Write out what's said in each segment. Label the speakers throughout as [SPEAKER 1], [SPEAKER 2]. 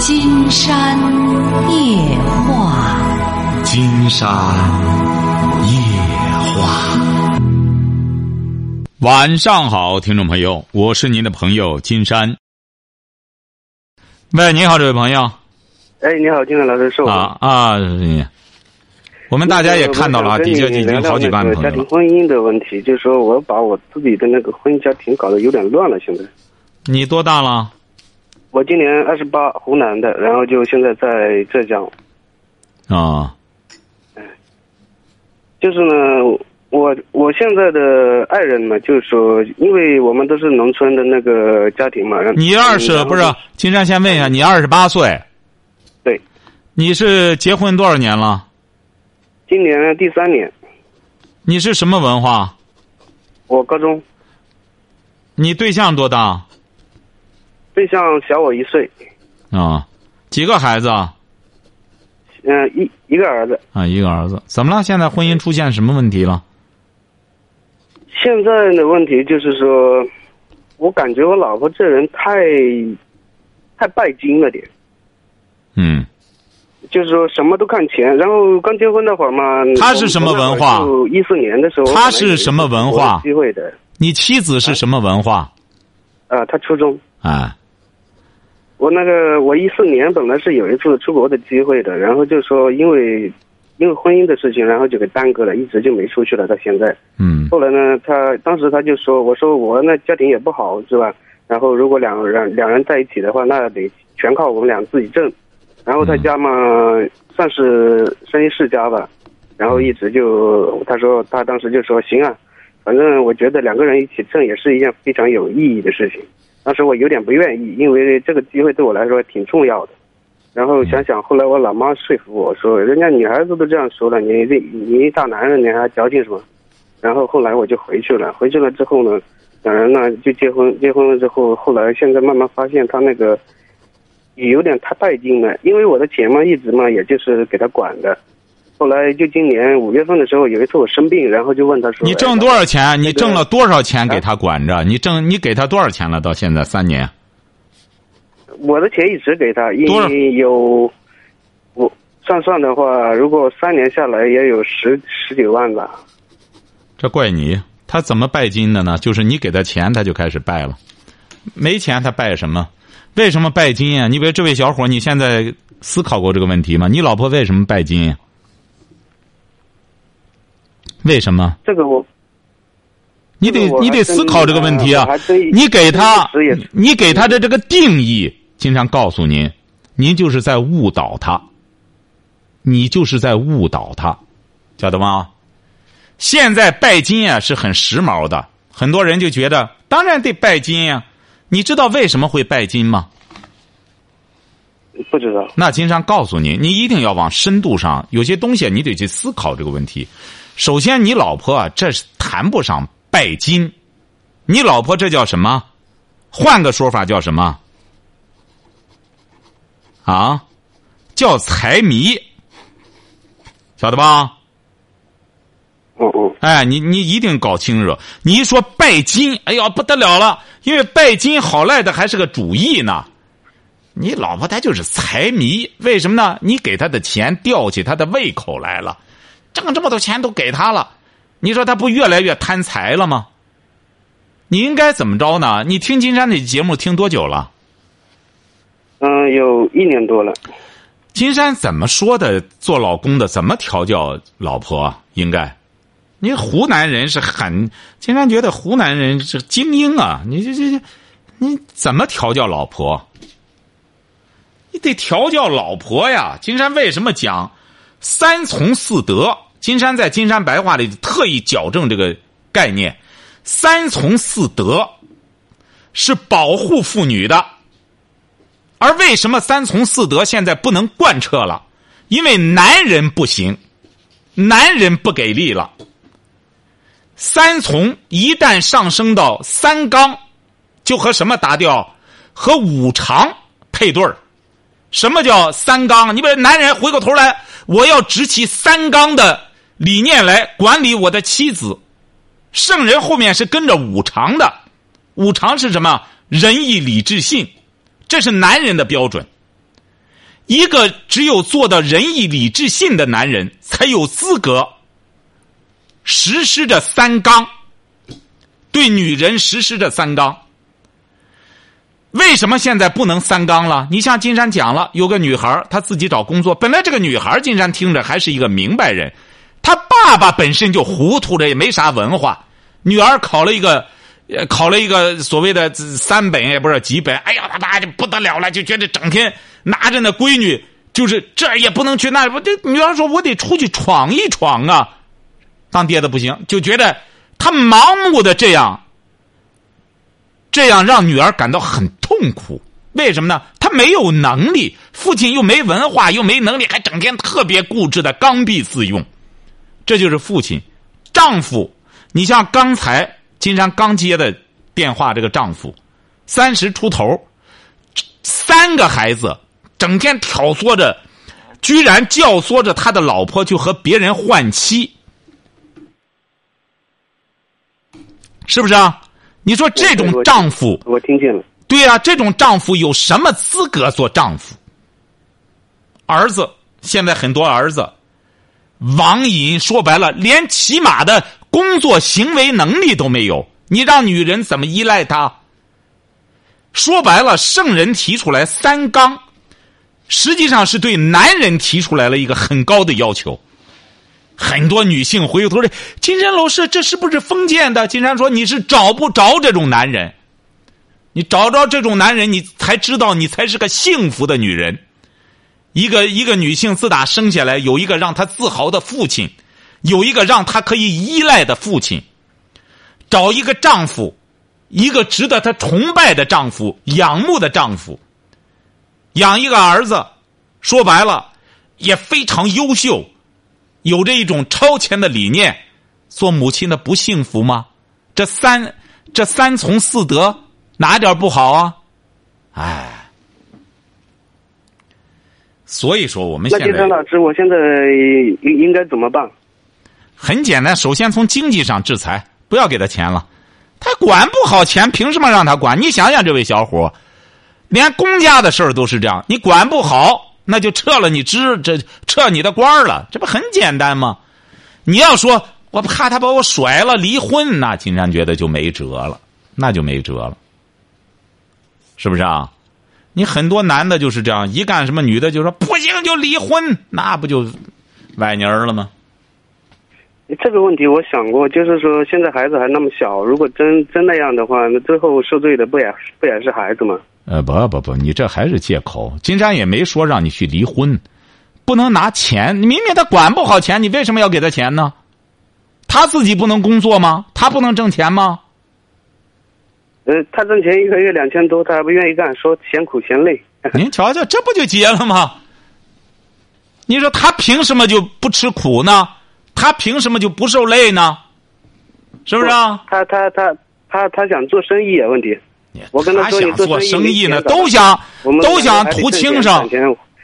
[SPEAKER 1] 金山夜话，
[SPEAKER 2] 金山夜话。
[SPEAKER 3] 晚上好，听众朋友，我是您的朋友金山。喂，你好，这位朋友。
[SPEAKER 4] 哎，你好，金山老师，是我。
[SPEAKER 3] 啊啊，我们大家也看到了啊，底下已经好几万朋友
[SPEAKER 4] 家庭婚姻的问题，就是说我把我自己的那个婚姻家庭搞得有点乱了，现在。
[SPEAKER 3] 你多大了？
[SPEAKER 4] 我今年二十八，湖南的，然后就现在在浙江。
[SPEAKER 3] 啊。
[SPEAKER 4] 就是呢，我我现在的爱人嘛，就是说，因为我们都是农村的那个家庭嘛。
[SPEAKER 3] 你二十不是？金山先问一下，你二十八岁。
[SPEAKER 4] 对。
[SPEAKER 3] 你是结婚多少年了？
[SPEAKER 4] 今年第三年。
[SPEAKER 3] 你是什么文化？
[SPEAKER 4] 我高中。
[SPEAKER 3] 你对象多大？
[SPEAKER 4] 对象小我一岁。
[SPEAKER 3] 啊，几个孩子？
[SPEAKER 4] 嗯，一一个儿子。
[SPEAKER 3] 啊，一个儿子。怎么了？现在婚姻出现什么问题了？
[SPEAKER 4] 现在的问题就是说，我感觉我老婆这人太，太拜金了点。
[SPEAKER 3] 嗯。
[SPEAKER 4] 就是说什么都看钱，然后刚结婚那会儿嘛。
[SPEAKER 3] 他是什么文化？
[SPEAKER 4] 一四年的时候。
[SPEAKER 3] 他是什么文化？
[SPEAKER 4] 机会的。
[SPEAKER 3] 你妻子是什么文化？
[SPEAKER 4] 啊，他初中。
[SPEAKER 3] 啊。
[SPEAKER 4] 我那个，我一四年本来是有一次出国的机会的，然后就说因为，因为婚姻的事情，然后就给耽搁了，一直就没出去了。到现在。
[SPEAKER 3] 嗯。
[SPEAKER 4] 后来呢，他当时他就说：“我说我那家庭也不好，是吧？然后如果两人两人在一起的话，那得全靠我们俩自己挣。”然后他家嘛，算是生意世家吧，然后一直就他说他当时就说行啊，反正我觉得两个人一起挣也是一件非常有意义的事情。当时我有点不愿意，因为这个机会对我来说挺重要的。然后想想后来我老妈说服我说，人家女孩子都这样说了，你这你一大男人你还矫情什么？然后后来我就回去了，回去了之后呢，两人呢就结婚，结婚了之后，后来现在慢慢发现他那个。也有点太带劲了，因为我的钱嘛，一直嘛，也就是给他管的。后来就今年五月份的时候，有一次我生病，然后就问他说：“
[SPEAKER 3] 你挣多少钱？你挣了多少钱给他管着？你挣你给他多少钱了？到现在三年。”
[SPEAKER 4] 我的钱一直给他，因为有我算算的话，如果三年下来也有十十几万吧。
[SPEAKER 3] 这怪你，他怎么拜金的呢？就是你给他钱，他就开始拜了。没钱他拜什么？为什么拜金啊？你比如这位小伙，你现在思考过这个问题吗？你老婆为什么拜金？为什么？
[SPEAKER 4] 这个我，
[SPEAKER 3] 你得你得思考这个问题啊！你给他，你给他的这个定义，经常告诉您，您就是在误导他，你就是在误导他，晓得吗？现在拜金啊是很时髦的，很多人就觉得当然得拜金呀。你知道为什么会拜金吗？
[SPEAKER 4] 不知道。
[SPEAKER 3] 那经常告诉您，你一定要往深度上，有些东西你得去思考这个问题。首先，你老婆啊，这是谈不上拜金，你老婆这叫什么？换个说法叫什么？啊，叫财迷，晓得吧？
[SPEAKER 4] 哦哦。
[SPEAKER 3] 哎，你你一定搞清楚。你一说拜金，哎呀不得了了，因为拜金好赖的还是个主义呢。你老婆她就是财迷，为什么呢？你给她的钱吊起她的胃口来了，挣这么多钱都给他了，你说他不越来越贪财了吗？你应该怎么着呢？你听金山的节目听多久了？
[SPEAKER 4] 嗯，有一年多了。
[SPEAKER 3] 金山怎么说的？做老公的怎么调教老婆？应该。你湖南人是很，金山觉得湖南人是精英啊！你这这这，你怎么调教老婆？你得调教老婆呀！金山为什么讲三从四德？金山在金山白话里特意矫正这个概念：三从四德是保护妇女的。而为什么三从四德现在不能贯彻了？因为男人不行，男人不给力了。三从一旦上升到三纲，就和什么搭调？和五常配对儿。什么叫三纲？你比如男人回过头来，我要执起三纲的理念来管理我的妻子。圣人后面是跟着五常的，五常是什么？仁义礼智信，这是男人的标准。一个只有做到仁义礼智信的男人，才有资格实施着三纲，对女人实施着三纲。为什么现在不能三纲了？你像金山讲了，有个女孩她自己找工作，本来这个女孩金山听着还是一个明白人，他爸爸本身就糊涂着，也没啥文化。女儿考了一个，考了一个所谓的三本，也不知道几本。哎呀，他爸就不得了了，就觉得整天拿着那闺女，就是这也不能去，那不这女儿说，我得出去闯一闯啊。当爹的不行，就觉得他盲目的这样。这样让女儿感到很痛苦，为什么呢？她没有能力，父亲又没文化，又没能力，还整天特别固执的刚愎自用，这就是父亲。丈夫，你像刚才金山刚接的电话，这个丈夫三十出头，三个孩子，整天挑唆着，居然教唆着他的老婆就和别人换妻，是不是啊？你说这种丈夫，
[SPEAKER 4] 我听见了。
[SPEAKER 3] 对呀，这种丈夫有什么资格做丈夫？儿子现在很多儿子网瘾，说白了，连起码的工作行为能力都没有。你让女人怎么依赖他？说白了，圣人提出来三纲，实际上是对男人提出来了一个很高的要求。很多女性回过头来，金山老师，这是不是封建的？金山说你是找不着这种男人，你找着这种男人，你才知道你才是个幸福的女人。一个一个女性自打生下来，有一个让她自豪的父亲，有一个让她可以依赖的父亲，找一个丈夫，一个值得她崇拜的丈夫、仰慕的丈夫，养一个儿子，说白了也非常优秀。有着一种超前的理念，做母亲的不幸福吗？这三这三从四德哪点不好啊？哎，所以说我们现在，
[SPEAKER 4] 那金山老师，我现在应应该怎么办？
[SPEAKER 3] 很简单，首先从经济上制裁，不要给他钱了。他管不好钱，凭什么让他管？你想想，这位小伙，连公家的事儿都是这样，你管不好。那就撤了你职，这撤你的官了，这不很简单吗？你要说我怕他把我甩了离婚，那金山觉得就没辙了，那就没辙了，是不是啊？你很多男的就是这样，一干什么女的就说不行就离婚，那不就崴泥儿了吗？
[SPEAKER 4] 这个问题我想过，就是说现在孩子还那么小，如果真真那样的话，那最后受罪的不也不也是孩子吗？
[SPEAKER 3] 呃，不不不，你这还是借口。金山也没说让你去离婚，不能拿钱。你明明他管不好钱，你为什么要给他钱呢？他自己不能工作吗？他不能挣钱吗？
[SPEAKER 4] 呃，他挣钱一个月两千多，他还不愿意干，说嫌苦嫌累。
[SPEAKER 3] 您瞧瞧，这不就结了吗？你说他凭什么就不吃苦呢？他凭什么就不受累呢？是不是啊？
[SPEAKER 4] 他他他他他想做生意啊？问题。我跟他
[SPEAKER 3] 想
[SPEAKER 4] 做
[SPEAKER 3] 生意
[SPEAKER 4] 呢，
[SPEAKER 3] 都想都想图轻生，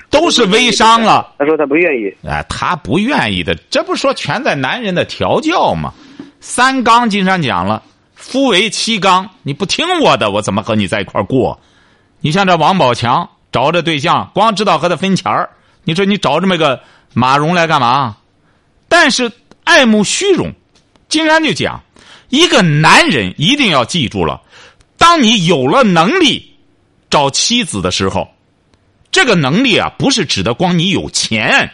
[SPEAKER 3] 都是微商了。
[SPEAKER 4] 他说他不愿意。
[SPEAKER 3] 哎，他不愿意的，这不说全在男人的调教吗？三纲经常讲了，夫为妻纲，你不听我的，我怎么和你在一块过？你像这王宝强找这对象，光知道和他分钱儿，你说你找这么个马蓉来干嘛？但是爱慕虚荣，金山就讲，一个男人一定要记住了。当你有了能力找妻子的时候，这个能力啊，不是指的光你有钱。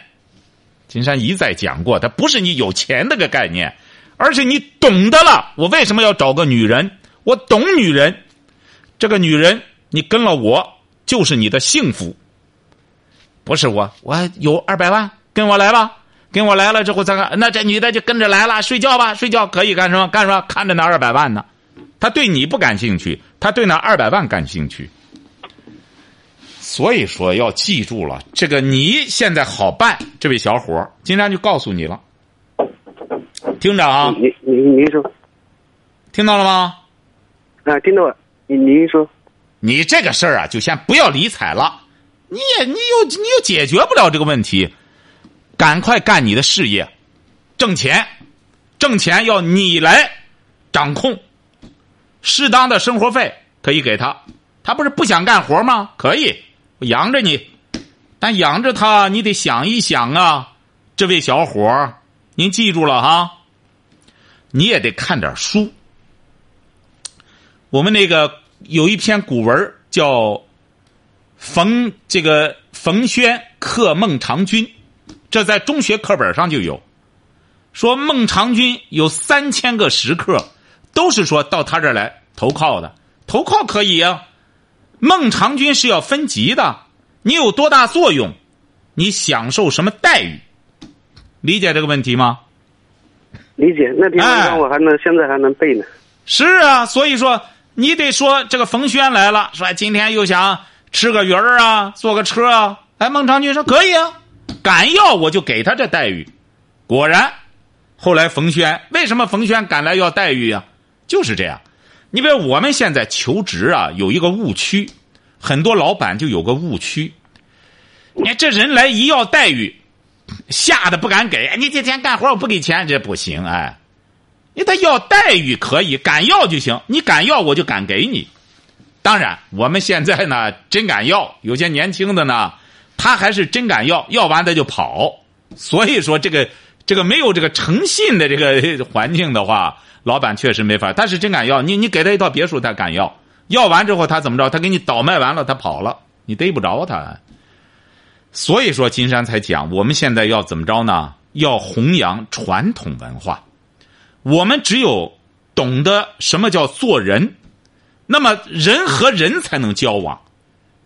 [SPEAKER 3] 金山一再讲过，它不是你有钱那个概念，而且你懂得了我为什么要找个女人。我懂女人，这个女人你跟了我就是你的幸福。不是我，我有二百万，跟我来吧，跟我来了之后再看，那这女的就跟着来了，睡觉吧，睡觉可以干什么？干什么？看着那二百万呢。他对你不感兴趣，他对那二百万感兴趣。所以说要记住了，这个你现在好办，这位小伙儿，金山就告诉你了，听着啊。
[SPEAKER 4] 您您您说，
[SPEAKER 3] 听到了吗？
[SPEAKER 4] 啊，听到了。您您说，
[SPEAKER 3] 你这个事儿啊，就先不要理睬了。你也你又你又解决不了这个问题，赶快干你的事业，挣钱，挣钱要你来掌控。适当的生活费可以给他，他不是不想干活吗？可以，我养着你，但养着他，你得想一想啊，这位小伙儿，您记住了哈，你也得看点书。我们那个有一篇古文叫冯这个冯轩克孟尝君，这在中学课本上就有，说孟尝君有三千个食客，都是说到他这儿来投靠的，投靠可以啊。孟尝君是要分级的，你有多大作用，你享受什么待遇，理解这个问题吗？
[SPEAKER 4] 理解。那篇文章我还能、现在还能背呢。
[SPEAKER 3] 是啊，所以说你得说这个冯轩来了，说今天又想吃个鱼儿啊，坐个车啊。哎，孟尝君说可以啊，敢要我就给他这待遇。果然，后来冯轩为什么冯轩敢来要待遇呀？就是这样。你比如我们现在求职啊，有一个误区，很多老板就有个误区。你看这人来一要待遇，吓得不敢给。你这天干活我不给钱，这不行哎。你他要待遇可以，敢要就行。你敢要我就敢给你。当然，我们现在呢真敢要，有些年轻的呢，他还是真敢要，要完他就跑。所以说这个这个没有这个诚信的这个 环境的话。老板确实没法，他是真敢要你，你给他一套别墅，他敢要。要完之后，他怎么着？他给你倒卖完了，他跑了，你逮不着他。所以说，金山才讲，我们现在要怎么着呢？要弘扬传统文化。我们只有懂得什么叫做人，那么人和人才能交往。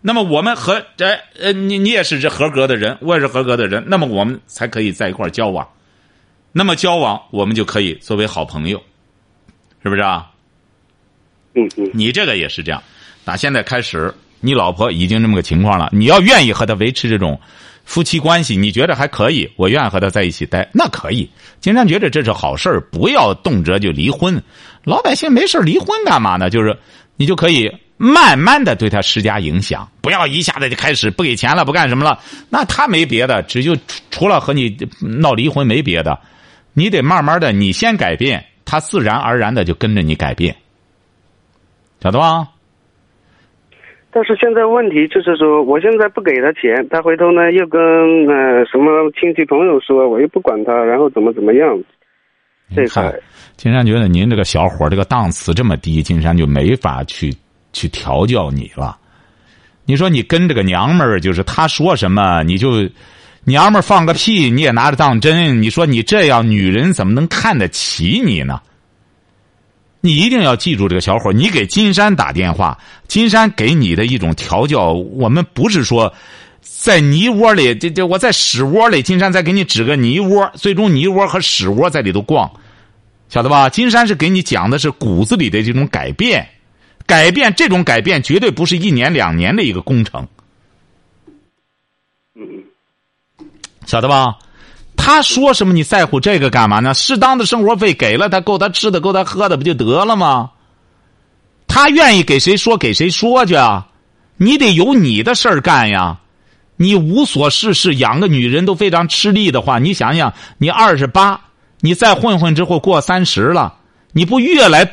[SPEAKER 3] 那么我们和这呃，你你也是这合格的人，我也是合格的人，那么我们才可以在一块交往。那么交往，我们就可以作为好朋友。是不是啊？
[SPEAKER 4] 嗯嗯，
[SPEAKER 3] 你这个也是这样。打现在开始，你老婆已经这么个情况了，你要愿意和她维持这种夫妻关系，你觉得还可以？我愿意和她在一起待，那可以。经常觉得这是好事不要动辄就离婚。老百姓没事离婚干嘛呢？就是你就可以慢慢的对他施加影响，不要一下子就开始不给钱了，不干什么了。那他没别的，只就除了和你闹离婚没别的。你得慢慢的，你先改变。他自然而然的就跟着你改变，晓得吧？
[SPEAKER 4] 但是现在问题就是说，我现在不给他钱，他回头呢又跟呃什么亲戚朋友说，我又不管他，然后怎么怎么样？这
[SPEAKER 3] 块，金山觉得您这个小伙这个档次这么低，金山就没法去去调教你了。你说你跟这个娘们儿，就是他说什么你就。娘们儿放个屁，你也拿着当真？你说你这样，女人怎么能看得起你呢？你一定要记住这个小伙你给金山打电话，金山给你的一种调教，我们不是说在泥窝里，这这我在屎窝里，金山再给你指个泥窝，最终泥窝和屎窝在里头逛，晓得吧？金山是给你讲的是骨子里的这种改变，改变这种改变绝对不是一年两年的一个工程。嗯晓得吧？他说什么？你在乎这个干嘛呢？适当的生活费给了他，够他吃的，够他喝的，不就得了吗？他愿意给谁说给谁说去啊？你得有你的事儿干呀！你无所事事，养个女人都非常吃力的话，你想想，你二十八，你再混混之后过三十了，你不越来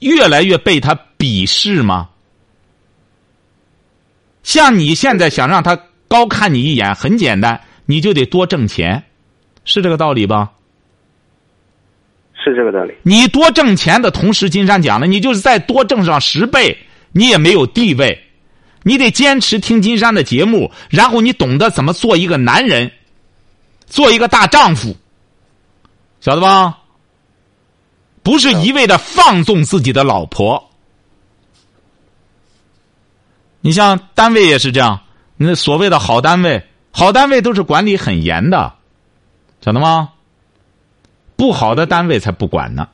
[SPEAKER 3] 越来越被他鄙视吗？像你现在想让他高看你一眼，很简单。你就得多挣钱，是这个道理吧？
[SPEAKER 4] 是这个道理。
[SPEAKER 3] 你多挣钱的同时，金山讲了，你就是再多挣上十倍，你也没有地位。你得坚持听金山的节目，然后你懂得怎么做一个男人，做一个大丈夫，晓得吧？不是一味的放纵自己的老婆。你像单位也是这样，那所谓的好单位。好单位都是管理很严的，晓得吗？不好的单位才不管呢。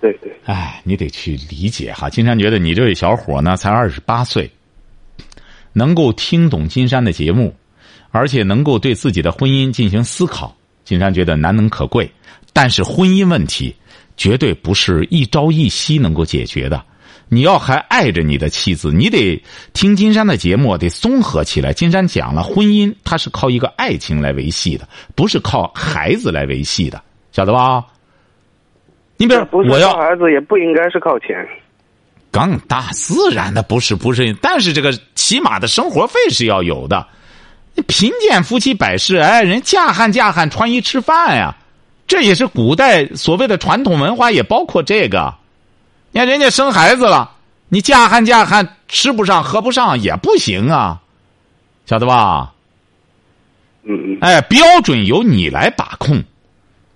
[SPEAKER 4] 对对。
[SPEAKER 3] 哎，你得去理解哈。金山觉得你这位小伙呢，才二十八岁，能够听懂金山的节目，而且能够对自己的婚姻进行思考，金山觉得难能可贵。但是婚姻问题绝对不是一朝一夕能够解决的。你要还爱着你的妻子，你得听金山的节目，得综合起来。金山讲了，婚姻它是靠一个爱情来维系的，不是靠孩子来维系的，晓得吧？你比如我要
[SPEAKER 4] 孩子，也不应该是靠钱。
[SPEAKER 3] 更大自然的不是不是，但是这个起码的生活费是要有的。贫贱夫妻百事，哀，人嫁汉嫁汉穿衣吃饭呀，这也是古代所谓的传统文化，也包括这个。你看人家生孩子了，你嫁汉嫁汉吃不上喝不上也不行啊，晓得吧？
[SPEAKER 4] 嗯嗯，
[SPEAKER 3] 哎，标准由你来把控。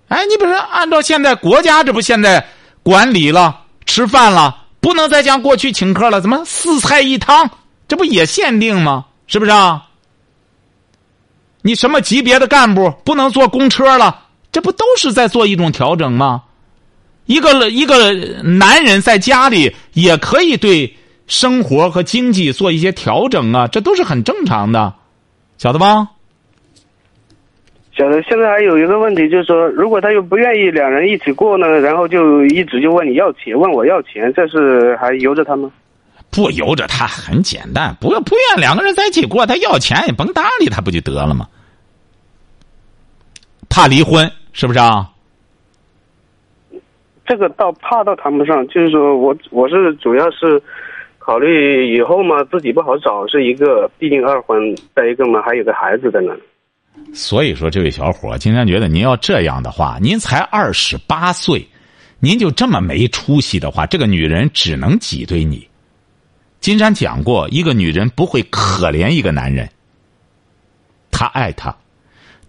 [SPEAKER 3] 哎，你比如说，按照现在国家这不现在管理了，吃饭了不能再像过去请客了，怎么四菜一汤？这不也限定吗？是不是啊？你什么级别的干部不能坐公车了？这不都是在做一种调整吗？一个一个男人在家里也可以对生活和经济做一些调整啊，这都是很正常的，晓得吧？
[SPEAKER 4] 晓得。现在还有一个问题，就是说，如果他又不愿意两人一起过呢，然后就一直就问你要钱，问我要钱，这是还由着他吗？
[SPEAKER 3] 不由着他很简单，不不愿两个人在一起过，他要钱也甭搭理他不就得了吗？怕离婚是不是啊？
[SPEAKER 4] 这个倒怕倒谈不上，就是说我我是主要是考虑以后嘛，自己不好找是一个，毕竟二婚，再一个嘛还有个孩子在那。
[SPEAKER 3] 所以说，这位小伙，金山觉得您要这样的话，您才二十八岁，您就这么没出息的话，这个女人只能挤兑你。金山讲过，一个女人不会可怜一个男人，她爱他，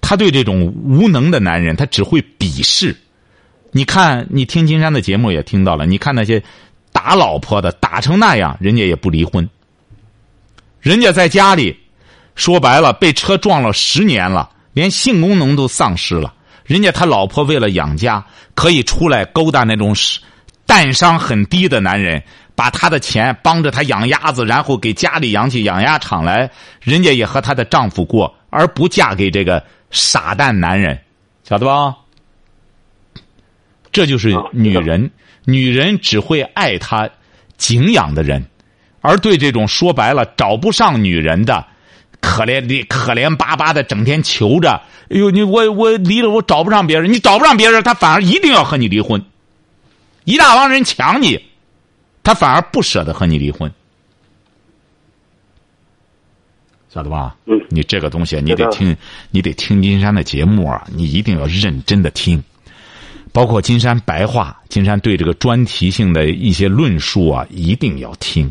[SPEAKER 3] 她对这种无能的男人，她只会鄙视。你看，你听金山的节目也听到了，你看那些打老婆的，打成那样，人家也不离婚。人家在家里，说白了，被车撞了十年了，连性功能都丧失了。人家他老婆为了养家，可以出来勾搭那种蛋商很低的男人，把他的钱帮着他养鸭子，然后给家里养起养鸭场来。人家也和她的丈夫过，而不嫁给这个傻蛋男人，晓得吧？这就是女人，女人只会爱她敬仰的人，而对这种说白了找不上女人的，可怜的可怜巴巴的，整天求着，哎呦，你我我离了我找不上别人，你找不上别人，他反而一定要和你离婚。一大帮人抢你，他反而不舍得和你离婚，晓得吧？
[SPEAKER 4] 嗯，
[SPEAKER 3] 你这个东西你得听，你得听金山的节目啊，你一定要认真的听。包括金山白话，金山对这个专题性的一些论述啊，一定要听。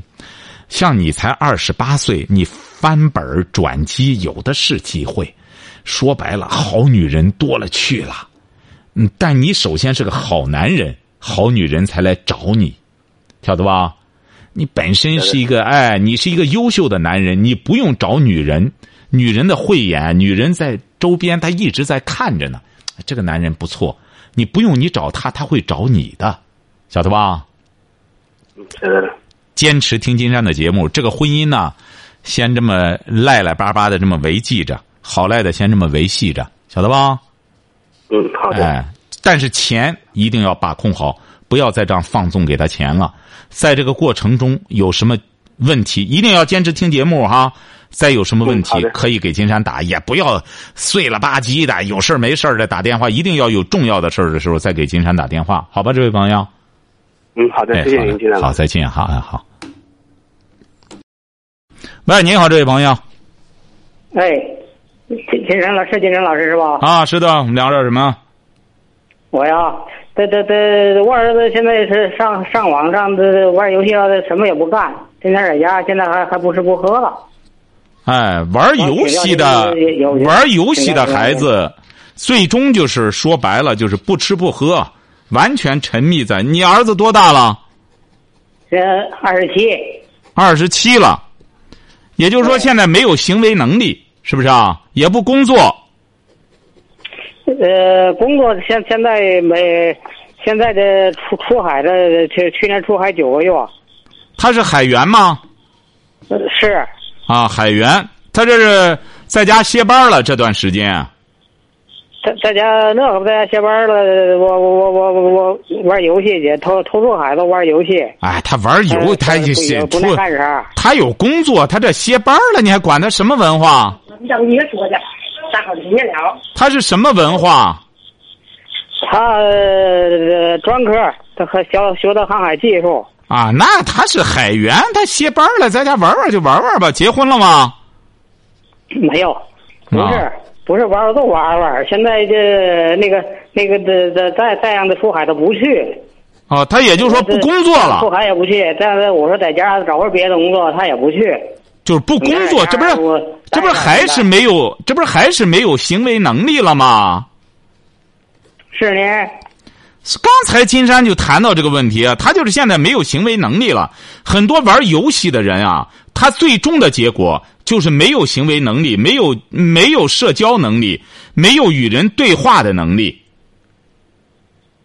[SPEAKER 3] 像你才二十八岁，你翻本转机有的是机会。说白了，好女人多了去了。嗯，但你首先是个好男人，好女人才来找你，晓得吧？你本身是一个哎，你是一个优秀的男人，你不用找女人，女人的慧眼，女人在周边，她一直在看着呢。这个男人不错，你不用你找他，他会找你的，晓得吧？
[SPEAKER 4] 嗯。
[SPEAKER 3] 坚持听金山的节目，这个婚姻呢，先这么赖赖巴巴的这么维系着，好赖的先这么维系着，晓得吧？
[SPEAKER 4] 嗯，好的。
[SPEAKER 3] 哎，但是钱一定要把控好，不要再这样放纵给他钱了。在这个过程中有什么问题，一定要坚持听节目哈。再有什么问题可以给金山打，也不要碎了吧唧的，有事儿没事儿的打电话，一定要有重要的事儿的时候再给金山打电话，好吧，这位朋友。
[SPEAKER 4] 嗯，好的，
[SPEAKER 3] 哎，
[SPEAKER 4] 谢谢
[SPEAKER 3] 好
[SPEAKER 4] 您，金山老师
[SPEAKER 3] 好，再见，好，哎，好。喂，您好，这位朋友
[SPEAKER 5] 哎，金金山老师，金山老师是吧？
[SPEAKER 3] 啊，是的，我们聊点什么？
[SPEAKER 5] 我呀，这这这，我儿子现在是上上网上这玩游戏了，什么也不干，天天在家，现在还还不吃不喝了。
[SPEAKER 3] 哎，玩游戏的玩游戏的孩子，最终就是说白了就是不吃不喝，完全沉迷在。你儿子多大了？
[SPEAKER 5] 这二十七，
[SPEAKER 3] 二十七了，也就是说现在没有行为能力，是不是啊？也不工作，
[SPEAKER 5] 呃，工作现现在没，现在的出出海的去去年出海九个月，
[SPEAKER 3] 他是海员吗？
[SPEAKER 5] 呃是
[SPEAKER 3] 啊，海员，他这是在家歇班了这段时间。
[SPEAKER 5] 在在家那可不在家歇班了，我我我我我我玩游戏去，偷偷送孩子玩游戏。
[SPEAKER 3] 哎，他玩游，
[SPEAKER 5] 呃
[SPEAKER 3] 他也是
[SPEAKER 5] 不干啥。
[SPEAKER 3] 他有工作，他这歇班了，你还管他什么文化？
[SPEAKER 6] 你让你说去，大伙听见了。
[SPEAKER 3] 他是什么文化？
[SPEAKER 5] 他呃专科，他和学学的航海技术。
[SPEAKER 3] 啊，那他是海员，他歇班了，在家玩玩就玩玩吧。结婚了吗？
[SPEAKER 5] 没有，不是、
[SPEAKER 3] 啊
[SPEAKER 5] 不是玩玩都玩玩。现在这那个那个这这再再让他出海他不去，
[SPEAKER 3] 哦，他也就是说不工作了出，
[SPEAKER 5] 海也不去。再再我说在家找份别的工作，他也不去。
[SPEAKER 3] 就是不工作，这不是这不是还是没有，这不是还是没有行为能力了吗？
[SPEAKER 5] 是呢？
[SPEAKER 3] 刚才金山就谈到这个问题啊，他就是现在没有行为能力了。很多玩游戏的人啊，他最终的结果就是没有行为能力，没有没有社交能力，没有与人对话的能力。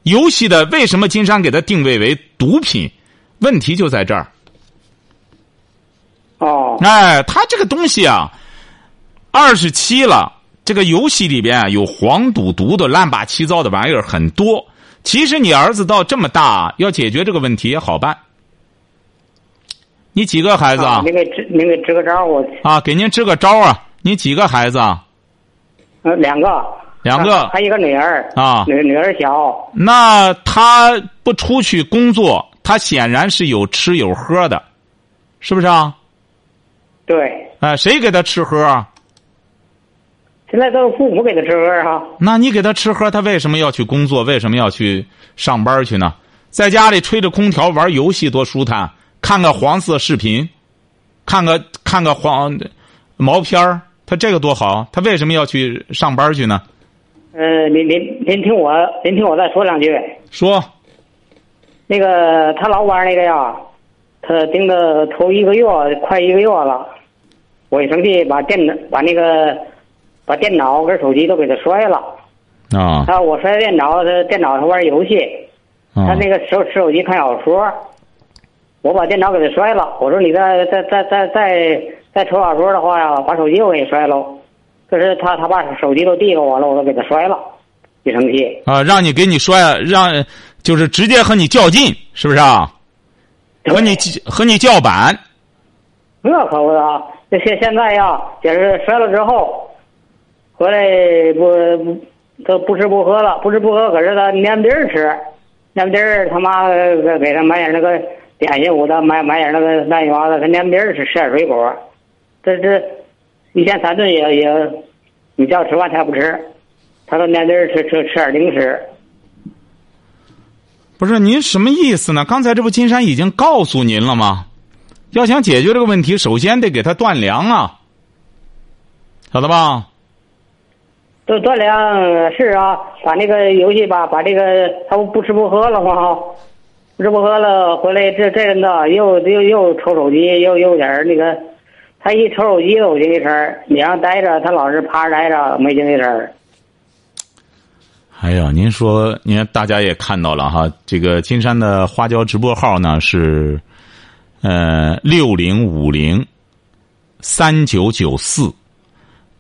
[SPEAKER 3] 游戏的为什么金山给他定位为毒品？问题就在这儿。
[SPEAKER 5] 哦，
[SPEAKER 3] 哎，他这个东西啊，二十七了，这个游戏里边啊有黄赌毒的乱八七糟的玩意儿很多。其实你儿子到这么大，要解决这个问题也好办。你几个孩子啊？
[SPEAKER 5] 您给支您给支个招我
[SPEAKER 3] 啊，给您支个招啊！你几个孩子啊？
[SPEAKER 5] 呃两个
[SPEAKER 3] 两个
[SPEAKER 5] 还有一个女儿
[SPEAKER 3] 啊
[SPEAKER 5] 女女儿小
[SPEAKER 3] 那他不出去工作，他显然是有吃有喝的，是不是啊？
[SPEAKER 5] 对，
[SPEAKER 3] 哎，谁给他吃喝啊？
[SPEAKER 5] 现在都是父母给他吃喝哈。
[SPEAKER 3] 那你给他吃喝，他为什么要去工作？为什么要去上班去呢？在家里吹着空调玩游戏多舒坦，看个黄色视频，看个看个黄毛片儿，他这个多好。他为什么要去上班去呢？
[SPEAKER 5] 呃，您您您听我您听我再说两句。
[SPEAKER 3] 说
[SPEAKER 5] 那个他老玩那个呀，他盯的头一个月快一个月了，我一生气把电脑把那个把电脑跟手机都给他摔了。
[SPEAKER 3] 啊
[SPEAKER 5] 他我摔电脑，他电脑他玩游戏，
[SPEAKER 3] 啊
[SPEAKER 5] 他那个手持手机看小说，我把电脑给他摔了。我说你再再再再再再瞅小说的话呀，把手机我给摔喽。可是他他把手机都递给我了，我都给他摔了，一生气。
[SPEAKER 3] 啊！让你给你摔，让就是直接和你较劲，是不是啊？和你和你叫板
[SPEAKER 5] 那可不啊！这现现在呀，也是摔了之后，回来不他不吃不喝了，不吃不喝，可是他粘饼吃，粘饼儿他妈给他买点那个点心我他，买买点那个蛋糕的，他粘饼吃，吃点水果，这这一天三顿也也，你叫吃饭他也不吃，他都粘饼儿吃吃吃点零食。
[SPEAKER 3] 不是您什么意思呢？刚才这不金山已经告诉您了吗？要想解决这个问题，首先得给他断粮啊，晓得吧？
[SPEAKER 5] 都断粮是啊，把那个游戏吧，把这个他不不吃不喝了吗？不吃不喝了，回来这这阵子又又又抽手机，又又点那个，他一抽手机都有精气神你让待着，他老是趴着待着，没精气神儿
[SPEAKER 3] 哎呀，您说，您大家也看到了哈，这个金山的花椒直播号呢是，呃，六零五零三九九四，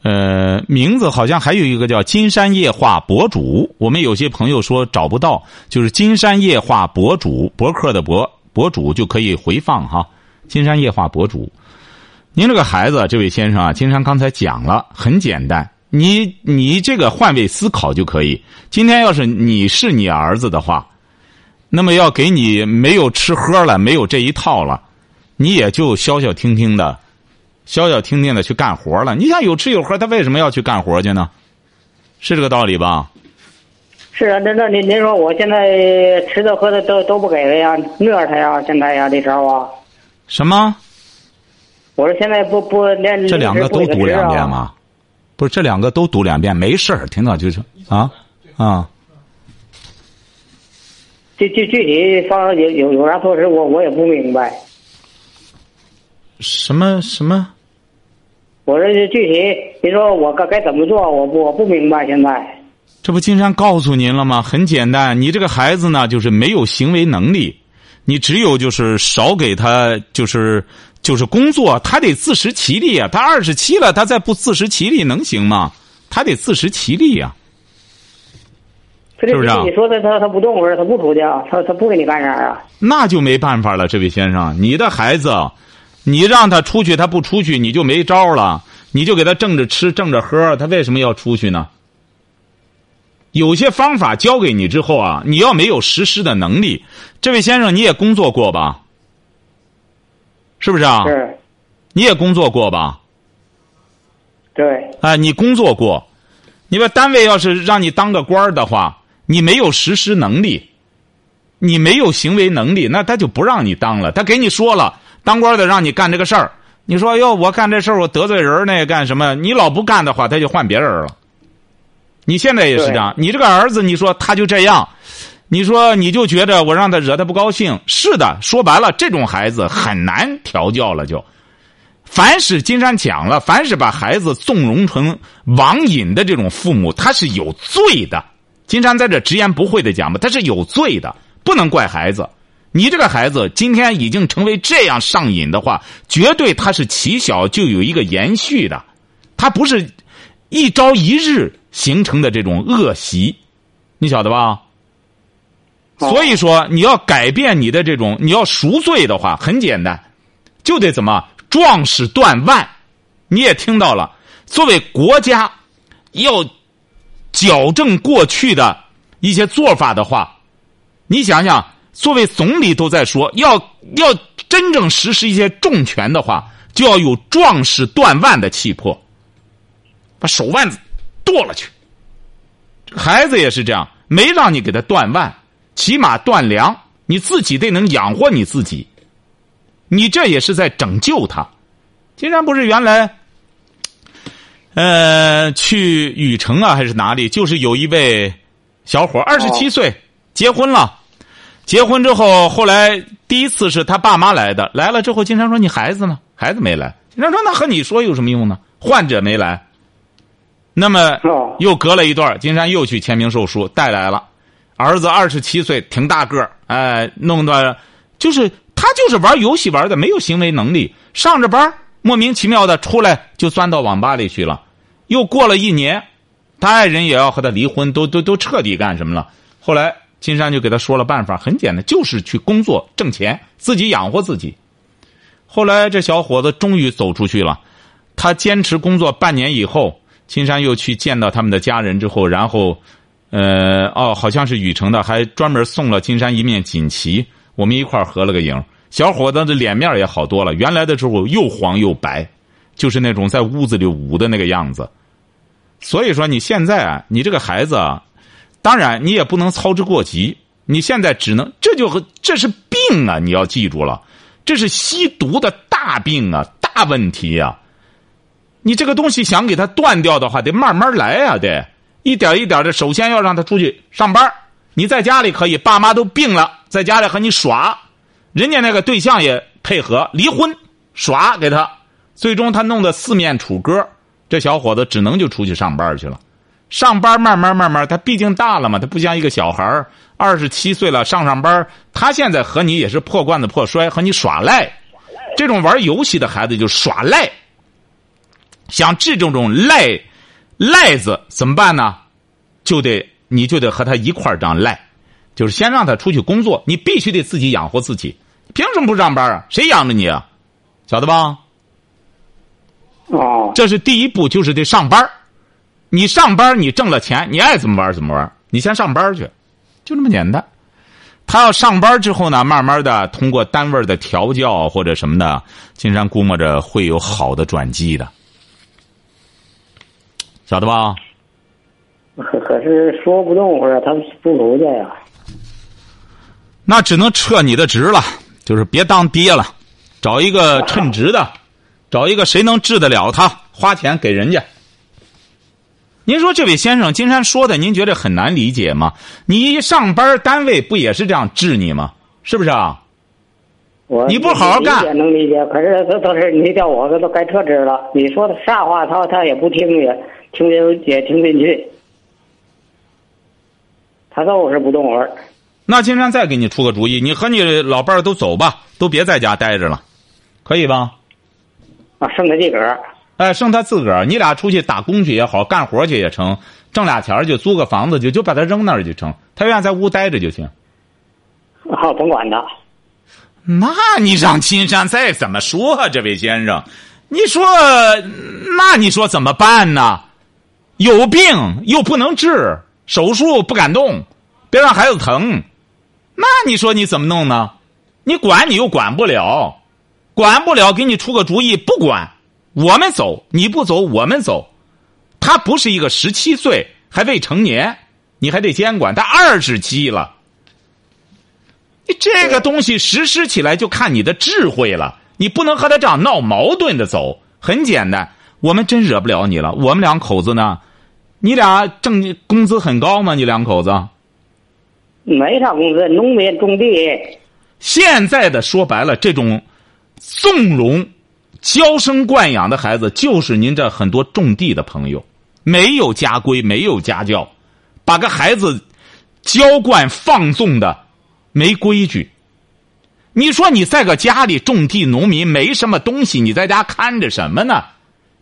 [SPEAKER 3] 呃，名字好像还有一个叫金山夜话博主。我们有些朋友说找不到，就是金山夜话博主，博客的博博主就可以回放哈。金山夜话博主，您这个孩子，这位先生啊，金山刚才讲了，很简单。你你这个换位思考就可以。今天要是你是你儿子的话，那么要给你没有吃喝了，没有这一套了，你也就消消停停的，消消停停的去干活了。你想有吃有喝，他为什么要去干活去呢？是这个道理吧？
[SPEAKER 5] 是啊，那那您您说我现在吃的喝的都都不给了呀，虐他呀，现在呀这招啊，
[SPEAKER 3] 什么？
[SPEAKER 5] 我说现在不不连
[SPEAKER 3] 这两个都读两遍？吗？不是，这两个都读两遍，没事儿。听到就是啊啊。
[SPEAKER 5] 具具具体方有有有啥措施，我我也不明白。
[SPEAKER 3] 什么什么？
[SPEAKER 5] 我说这具体，你说我该该怎么做？我不我不明白。现在
[SPEAKER 3] 这不金山告诉您了吗？很简单，你这个孩子呢，就是没有行为能力，你只有就是少给他就是就是工作，他得自食其力啊。他二十七了，他再不自食其力能行吗？他得自食其力呀、是不是啊
[SPEAKER 5] 你说他他他不动我说，他不出去啊，他他不给你干啥啊？
[SPEAKER 3] 那就没办法了，这位先生，你的孩子，你让他出去，他不出去，你就没招了，你就给他挣着吃，挣着喝，他为什么要出去呢？有些方法教给你之后啊，你要没有实施的能力，这位先生你也工作过吧？是不是啊？
[SPEAKER 5] 是，
[SPEAKER 3] 你也工作过吧？
[SPEAKER 5] 对，
[SPEAKER 3] 啊，你工作过，你把单位要是让你当个官儿的话，你没有实施能力，你没有行为能力，那他就不让你当了。他给你说了，当官的让你干这个事儿，你说哟，我干这事儿我得罪人那干什么？你老不干的话，他就换别人了。你现在也是这样，你这个儿子，你说他就这样，你说你就觉得我让他惹他不高兴，是的，说白了，这种孩子很难调教了就。凡是金山讲了，凡是把孩子纵容成网瘾的这种父母，他是有罪的。金山在这直言不讳的讲吧，他是有罪的，不能怪孩子。你这个孩子今天已经成为这样上瘾的话，绝对他是起小就有一个延续的，他不是一朝一日形成的这种恶习，你晓得吧？所以说，你要改变你的这种，你要赎罪的话，很简单，就得怎么？壮士断腕，你也听到了。作为国家要矫正过去的一些做法的话，你想想，作为总理都在说，要要真正实施一些重拳的话，就要有壮士断腕的气魄，把手腕子剁了去。孩子也是这样，没让你给他断腕，起码断粮，你自己得能养活你自己。你这也是在拯救他。金山不是原来，呃，去禹城啊，还是哪里？就是有一位小伙，二十七岁，结婚了。结婚之后，后来第一次是他爸妈来的，来了之后，金山说：“你孩子呢？孩子没来。”金山说：“那和你说有什么用呢？患者没来。”那么又隔了一段，金山又去签名售书，带来了儿子，二十七岁，挺大个儿，哎，弄的就是他就是玩游戏玩的，没有行为能力，上着班。莫名其妙的出来就钻到网吧里去了，又过了一年，他爱人也要和他离婚，都都都彻底干什么了？后来金山就给他说了办法，很简单，就是去工作挣钱，自己养活自己。后来这小伙子终于走出去了，他坚持工作半年以后，金山又去见到他们的家人之后，然后，呃，哦，好像是禹城的，还专门送了金山一面锦旗，我们一块合了个影。小伙子的脸面也好多了，原来的时候又黄又白，就是那种在屋子里舞的那个样子。所以说，你现在啊，你这个孩子啊，当然你也不能操之过急。你现在只能，这就和这是病啊！你要记住了，这是吸毒的大病啊，大问题呀。你这个东西想给他断掉的话，得慢慢来啊，得一点一点的。首先要让他出去上班，你在家里可以，爸妈都病了，在家里和你耍。人家那个对象也配合离婚，耍给他，最终他弄得四面楚歌，这小伙子只能就出去上班去了。上班慢慢慢慢，他毕竟大了嘛，他不像一个小孩二十七岁了上上班，他现在和你也是破罐子破摔，和你耍赖。这种玩游戏的孩子就耍赖。像这种种赖赖子怎么办呢？就得你就得和他一块儿这样赖，就是先让他出去工作，你必须得自己养活自己。凭什么不上班啊？谁养着你啊？晓得吧？
[SPEAKER 5] 哦，
[SPEAKER 3] 这是第一步，就是得上班你上班，你挣了钱，你爱怎么玩怎么玩。你先上班去，就这么简单。他要上班之后呢，慢慢的通过单位的调教或者什么的，金山估摸着会有好的转机的，晓得吧？
[SPEAKER 5] 可 可是说不动，或者他不回去呀。
[SPEAKER 3] 那只能撤你的职了。就是别当爹了，找一个称职的，找一个谁能治得了他，花钱给人家。您说这位先生金山说的，您觉得很难理解吗？你一上班单位不也是这样治你吗？是不是啊？
[SPEAKER 5] 我
[SPEAKER 3] 你不好好干，
[SPEAKER 5] 能理解。可是他都是你叫我，他都该撤职了。你说的啥话，他他也不听也听进也听不进去，他都是不动活儿。
[SPEAKER 3] 那金山再给你出个主意，你和你老伴儿都走吧，都别在家待着了，可以吧？
[SPEAKER 5] 啊，剩他自个儿。
[SPEAKER 3] 哎，剩他自个儿，你俩出去打工去也好，干活去也成，挣俩钱就租个房子，就就把他扔那儿就成，他愿意在屋待着就行。
[SPEAKER 5] 好，甭管他。
[SPEAKER 3] 那你让金山再怎么说，这位先生，你说，那你说怎么办呢？有病又不能治，手术不敢动，别让孩子疼。那你说你怎么弄呢？你管你又管不了，管不了，给你出个主意，不管，我们走，你不走，我们走。他不是一个十七岁还未成年，你还得监管他二十七了。你这个东西实施起来就看你的智慧了，你不能和他这样闹矛盾的走。很简单，我们真惹不了你了。我们两口子呢，你俩挣工资很高吗？你两口子？
[SPEAKER 5] 没啥工资，农民种地。
[SPEAKER 3] 现在的说白了，这种纵容、娇生惯养的孩子，就是您这很多种地的朋友，没有家规，没有家教，把个孩子娇惯放纵的，没规矩。你说你在个家里种地，农民没什么东西，你在家看着什么呢？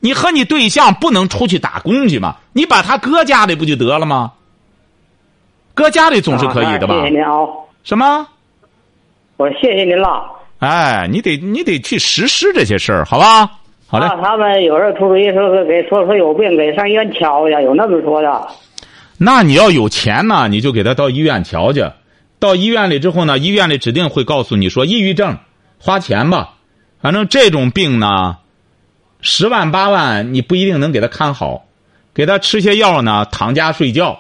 [SPEAKER 3] 你和你对象不能出去打工去吗？你把他搁家里不就得了吗？搁家里总是可以的吧？
[SPEAKER 5] 谢谢您啊！
[SPEAKER 3] 什么？
[SPEAKER 5] 我谢谢您了。
[SPEAKER 3] 哎，你得你得去实施这些事儿，好吧？好嘞。
[SPEAKER 5] 啊，他们有人出主意说是给说说有病，给上医院瞧去，有那么说的。
[SPEAKER 3] 那你要有钱呢，你就给他到医院瞧去。到医院里之后呢，医院里指定会告诉你说，抑郁症，花钱吧。反正这种病呢，十万八万你不一定能给他看好，给他吃些药呢，躺家睡觉。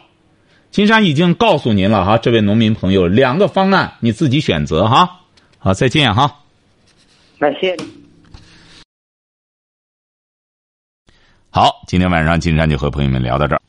[SPEAKER 3] 金山已经告诉您了哈，这位农民朋友，两个方案你自己选择哈。好，再见哈。
[SPEAKER 5] 那谢谢。
[SPEAKER 3] 好，今天晚上金山就和朋友们聊到这儿。